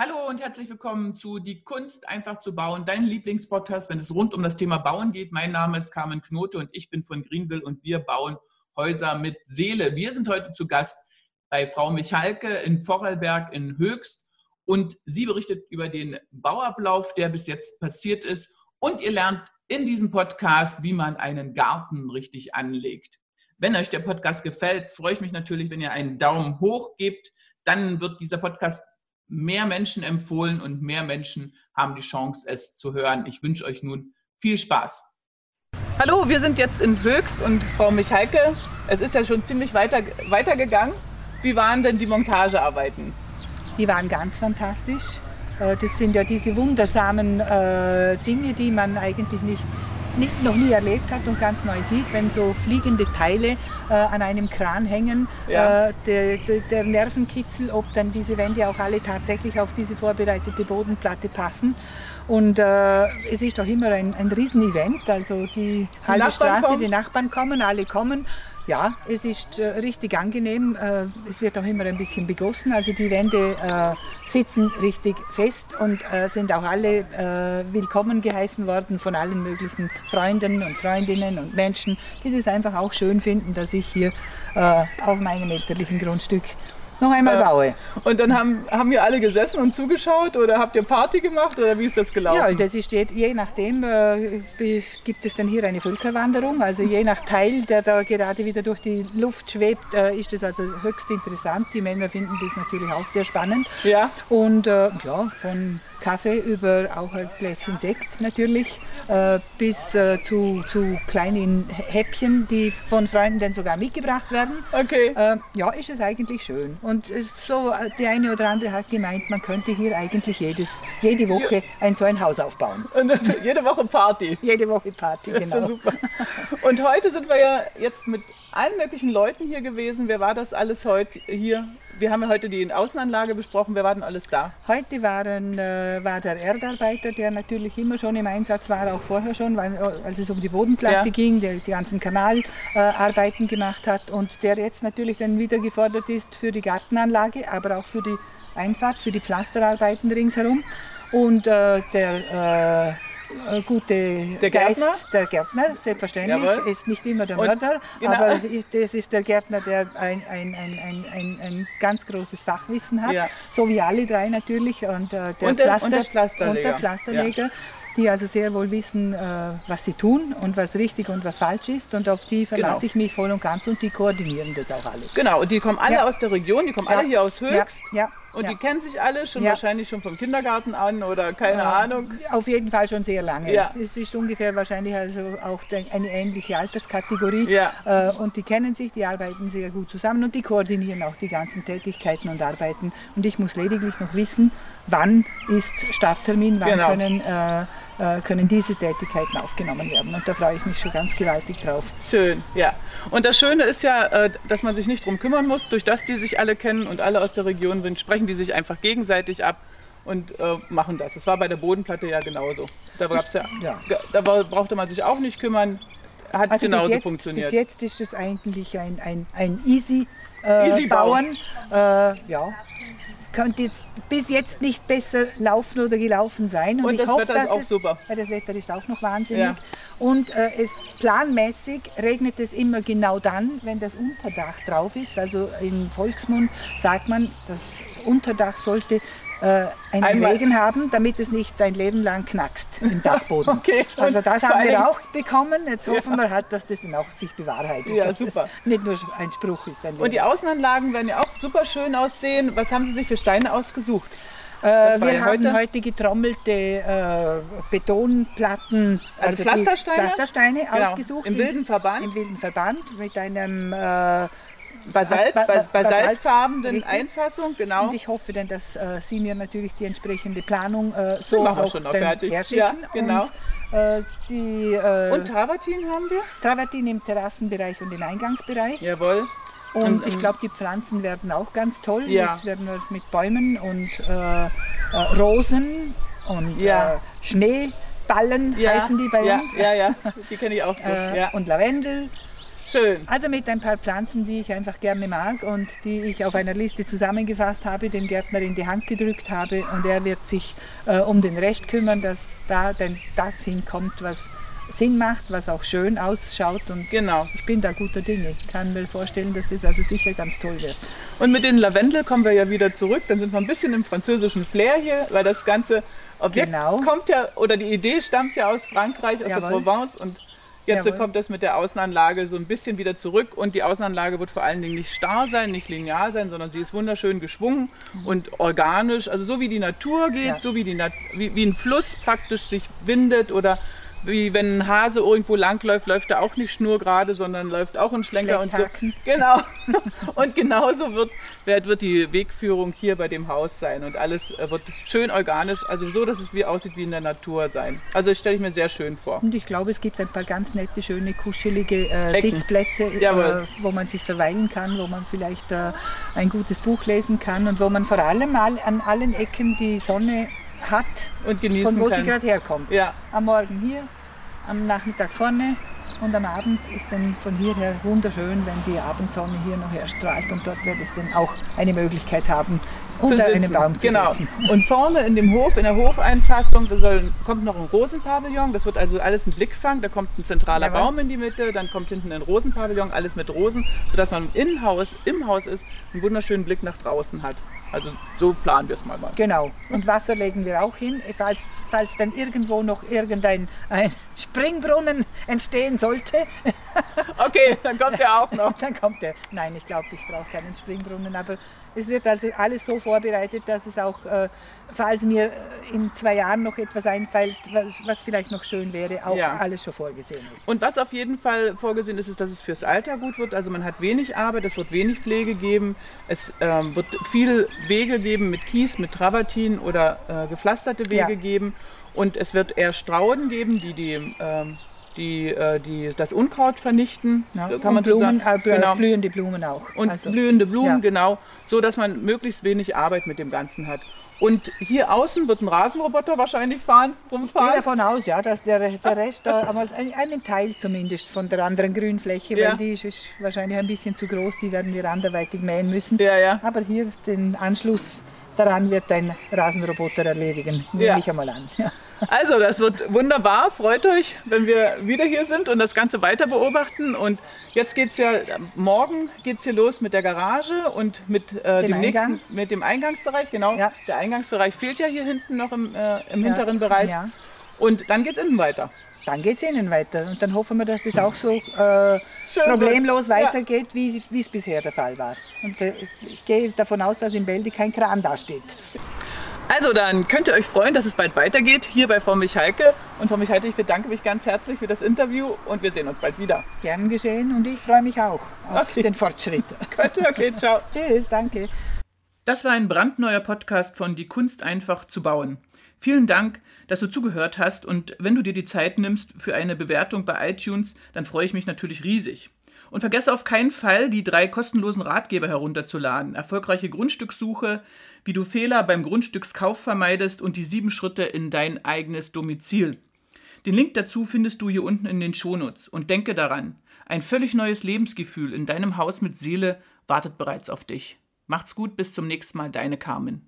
Hallo und herzlich willkommen zu Die Kunst einfach zu bauen, dein Lieblingspodcast, wenn es rund um das Thema Bauen geht. Mein Name ist Carmen Knote und ich bin von Greenville und wir bauen Häuser mit Seele. Wir sind heute zu Gast bei Frau Michalke in Vorarlberg in Höchst und sie berichtet über den Bauablauf, der bis jetzt passiert ist und ihr lernt in diesem Podcast, wie man einen Garten richtig anlegt. Wenn euch der Podcast gefällt, freue ich mich natürlich, wenn ihr einen Daumen hoch gebt. Dann wird dieser Podcast mehr Menschen empfohlen und mehr Menschen haben die Chance, es zu hören. Ich wünsche euch nun viel Spaß. Hallo, wir sind jetzt in Höchst und Frau Michalke, es ist ja schon ziemlich weiter, weitergegangen. Wie waren denn die Montagearbeiten? Die waren ganz fantastisch. Äh, das sind ja diese wundersamen äh, Dinge, die man eigentlich nicht noch nie erlebt hat und ganz neu sieht, wenn so fliegende Teile äh, an einem Kran hängen, ja. äh, der, der, der, Nervenkitzel, ob dann diese Wände auch alle tatsächlich auf diese vorbereitete Bodenplatte passen. Und äh, es ist doch immer ein, ein Riesenevent, also die halbe Straße, kommen. die Nachbarn kommen, alle kommen ja, es ist äh, richtig angenehm. Äh, es wird auch immer ein bisschen begossen. Also die Wände äh, sitzen richtig fest und äh, sind auch alle äh, willkommen geheißen worden von allen möglichen Freunden und Freundinnen und Menschen, die das einfach auch schön finden, dass ich hier äh, auf meinem elterlichen Grundstück noch einmal baue. Und dann haben, haben wir alle gesessen und zugeschaut oder habt ihr Party gemacht oder wie ist das gelaufen? Ja, das ist je nachdem äh, gibt es dann hier eine Völkerwanderung. Also je nach Teil, der da gerade wieder durch die Luft schwebt, äh, ist das also höchst interessant. Die Männer finden das natürlich auch sehr spannend. Ja. Und äh, ja, von Kaffee über auch ein Gläschen Sekt natürlich, äh, bis äh, zu, zu kleinen Häppchen, die von Freunden dann sogar mitgebracht werden. Okay. Äh, ja, ist es eigentlich schön. Und so die eine oder andere hat gemeint, man könnte hier eigentlich jedes, jede Woche ein so ein Haus aufbauen. Und jede Woche Party. Jede Woche Party, genau. Das ist genau. super. Und heute sind wir ja jetzt mit allen möglichen Leuten hier gewesen. Wer war das alles heute hier? Wir haben ja heute die Außenanlage besprochen. Wer war denn alles da? Heute waren, äh, war der Erdarbeiter, der natürlich immer schon im Einsatz war, auch vorher schon, weil, als es um die Bodenplatte ja. ging, der die ganzen Kanalarbeiten äh, gemacht hat und der jetzt natürlich dann wieder gefordert ist für die Gartenanlage, aber auch für die Einfahrt, für die Pflasterarbeiten ringsherum. Und äh, der äh, gute der Geist, der Gärtner, selbstverständlich, Jawohl. ist nicht immer der Mörder, genau. aber das ist der Gärtner, der ein, ein, ein, ein, ein, ganz großes Fachwissen hat, ja. so wie alle drei natürlich, und, äh, der, und der, Pflaster, und der Pflasterleger. Und der Pflasterleger. Ja die also sehr wohl wissen, äh, was sie tun und was richtig und was falsch ist. Und auf die verlasse genau. ich mich voll und ganz und die koordinieren das auch alles. Genau, und die kommen alle ja. aus der Region, die kommen ja. alle hier aus Höchst. Ja. Und ja. die kennen sich alle schon ja. wahrscheinlich schon vom Kindergarten an oder keine äh, Ahnung. Auf jeden Fall schon sehr lange. Ja. Es ist ungefähr wahrscheinlich also auch eine ähnliche Alterskategorie. Ja. Äh, und die kennen sich, die arbeiten sehr gut zusammen und die koordinieren auch die ganzen Tätigkeiten und Arbeiten. Und ich muss lediglich noch wissen, wann ist Starttermin, wann genau. können äh, können diese Tätigkeiten aufgenommen werden. Und da freue ich mich schon ganz gewaltig drauf. Schön, ja. Und das Schöne ist ja, äh, dass man sich nicht darum kümmern muss. Durch das die sich alle kennen und alle aus der Region sind, sprechen die sich einfach gegenseitig ab und äh, machen das. Das war bei der Bodenplatte ja genauso. Da, gab's ja, ja. da brauchte man sich auch nicht kümmern. Hat also genauso bis jetzt, funktioniert. Bis jetzt ist es eigentlich ein, ein, ein easy, äh, easy. Äh, ja, könnte jetzt bis jetzt nicht besser laufen oder gelaufen sein. Und, und das hoffe, Wetter ist auch es, super. Ja, das Wetter ist auch noch wahnsinnig. Ja. Und äh, es planmäßig regnet es immer genau dann, wenn das Unterdach drauf ist. Also im Volksmund sagt man, das Unterdach sollte äh, einen Einmal. Regen haben, damit es nicht ein Leben lang knackst im Dachboden. okay. Also das haben wir auch bekommen. Jetzt hoffen ja. wir halt, dass das dann auch sich bewahrheitet. Ja, super. Nicht nur ein Spruch ist. Ein Und die Außenanlagen werden ja auch super schön aussehen. Was haben Sie sich für Steine ausgesucht? Äh, wir haben heute, heute getrommelte äh, Betonplatten, also, also Pflastersteine, Pflastersteine genau. ausgesucht. Im wilden Verband? Im wilden Verband mit einem äh, Basalt, Bas basaltfarbenen Einfassung, genau. Und ich hoffe dann, dass äh, Sie mir natürlich die entsprechende Planung äh, so auch schon noch fertig. herschicken. Ja, genau. Und, äh, die, äh, und Travertin haben wir? Travertin im Terrassenbereich und im Eingangsbereich. Jawohl. Und, und ich glaube, die Pflanzen werden auch ganz toll. Ja. Das werden wir mit Bäumen und äh, äh, Rosen und ja. Schneeballen ja. heißen die bei uns. Ja, ja, die kenne ich auch so. Und Lavendel Schön. Also mit ein paar Pflanzen, die ich einfach gerne mag und die ich auf einer Liste zusammengefasst habe, dem Gärtner in die Hand gedrückt habe und er wird sich äh, um den Rest kümmern, dass da denn das hinkommt, was Sinn macht, was auch schön ausschaut und Genau. ich bin da guter Dinge. Ich kann mir vorstellen, dass das also sicher ganz toll wird. Und mit den Lavendel kommen wir ja wieder zurück. Dann sind wir ein bisschen im französischen Flair hier, weil das ganze Objekt Genau. kommt ja, oder die Idee stammt ja aus Frankreich, aus der Jawohl. Provence. Und jetzt Jawohl. kommt das mit der Außenanlage so ein bisschen wieder zurück. Und die Außenanlage wird vor allen Dingen nicht starr sein, nicht linear sein, sondern sie ist wunderschön geschwungen und organisch. Also so wie die Natur geht, Ja. so wie, die Nat wie, wie ein Fluss praktisch sich windet oder wie wenn ein Hase irgendwo langläuft, läuft er auch nicht schnurgerade, sondern läuft auch in Schlenker und so. Genau. Und genauso wird, wird die Wegführung hier bei dem Haus sein. Und alles äh, wird schön organisch, also so, dass es wie aussieht wie in der Natur sein. Also das stelle ich mir sehr schön vor. Und ich glaube, es gibt ein paar ganz nette, schöne, kuschelige äh. Sitzplätze, äh, wo man sich verweilen kann, wo man vielleicht äh, ein gutes Buch lesen kann und wo man vor allem mal an allen Ecken die Sonne hat, Und genießen von wo sie kann. gerade herkommt. Ja, Am Morgen hier, am Nachmittag vorne und am Abend ist dann von hierher wunderschön, wenn die Abendsonne hier noch erstrahlt und dort werde ich dann auch eine Möglichkeit haben, unter einem Baum zu genau. sitzen. Und vorne in dem Hof, in der Hofeinfassung, da soll, kommt noch ein Rosenpavillon. Das wird also alles ein Blickfang. Da kommt ein zentraler Jawohl. Baum in die Mitte, dann kommt hinten ein Rosenpavillon, alles mit Rosen, sodass man im Haus, im Haus ist, einen wunderschönen Blick nach draußen hat. Also so planen wir es mal. mal. Genau. Und Wasser legen wir auch hin, falls, falls dann irgendwo noch irgendein ein Springbrunnen entstehen sollte. Okay, dann kommt er auch noch. Dann kommt er. Nein, ich glaube, ich brauche keinen Springbrunnen, aber es wird also alles so vorbereitet, dass es auch, äh, falls mir äh, in zwei Jahren noch etwas einfällt, was, was vielleicht noch schön wäre, auch Ja. alles schon vorgesehen ist. Und was auf jeden Fall vorgesehen ist, ist, dass es fürs Alter gut wird. Also man hat wenig Arbeit, es wird wenig Pflege geben. Es ähm, wird viel Wege geben mit Kies, mit Travertin oder äh, gepflasterte Wege Ja. geben. Und es wird eher Strauden geben, die, die, ähm, die, äh, die das Unkraut vernichten. Ja, Kann man und so Blumen, sagen. äh, Genau. blühende Blumen auch. Und Also, blühende Blumen, ja. genau. So, dass man möglichst wenig Arbeit mit dem Ganzen hat. Und hier außen wird ein Rasenroboter wahrscheinlich fahren, Ich gehe rumfahren. davon aus, ja, dass der, der Rest, da einmal ein- einen Teil zumindest von der anderen Grünfläche, Ja. weil die ist, ist wahrscheinlich ein bisschen zu groß, die werden wir anderweitig mähen müssen. Ja, ja. Aber hier den Anschluss daran wird ein Rasenroboter erledigen, nehme Ja. ich einmal an. Ja. Also, das wird wunderbar. Freut euch, wenn wir wieder hier sind und das Ganze weiter beobachten. Und jetzt geht es ja, morgen geht es hier los mit der Garage und mit äh, dem, Dem nächsten, mit dem Eingangsbereich. Genau, Ja. der Eingangsbereich fehlt ja hier hinten noch im, äh, im hinteren Bereich. Ja. Und dann geht es innen weiter. Dann geht es innen weiter und dann hoffen wir, dass das auch so äh, problemlos. Ja. weitergeht, wie wie es bisher der Fall war. Und äh, ich gehe davon aus, dass in Bälde kein Kran dasteht. Also, dann könnt ihr euch freuen, dass es bald weitergeht hier bei Frau Michalke. Und Frau Michalke, ich bedanke mich ganz herzlich für das Interview und wir sehen uns bald wieder. Gern geschehen und ich freue mich auch auf Okay. den Fortschritt. Gut, okay, ciao. Tschüss, danke. Das war ein brandneuer Podcast von Die Kunst einfach zu bauen. Vielen Dank, dass du zugehört hast und wenn du dir die Zeit nimmst für eine Bewertung bei iTunes, dann freue ich mich natürlich riesig. Und vergesse auf keinen Fall, die drei kostenlosen Ratgeber herunterzuladen. Erfolgreiche Grundstückssuche, wie du Fehler beim Grundstückskauf vermeidest und die sieben Schritte in dein eigenes Domizil. Den Link dazu findest du hier unten in den Shownotes. Und denke daran, ein völlig neues Lebensgefühl in deinem Haus mit Seele wartet bereits auf dich. Macht's gut, bis zum nächsten Mal, deine Carmen.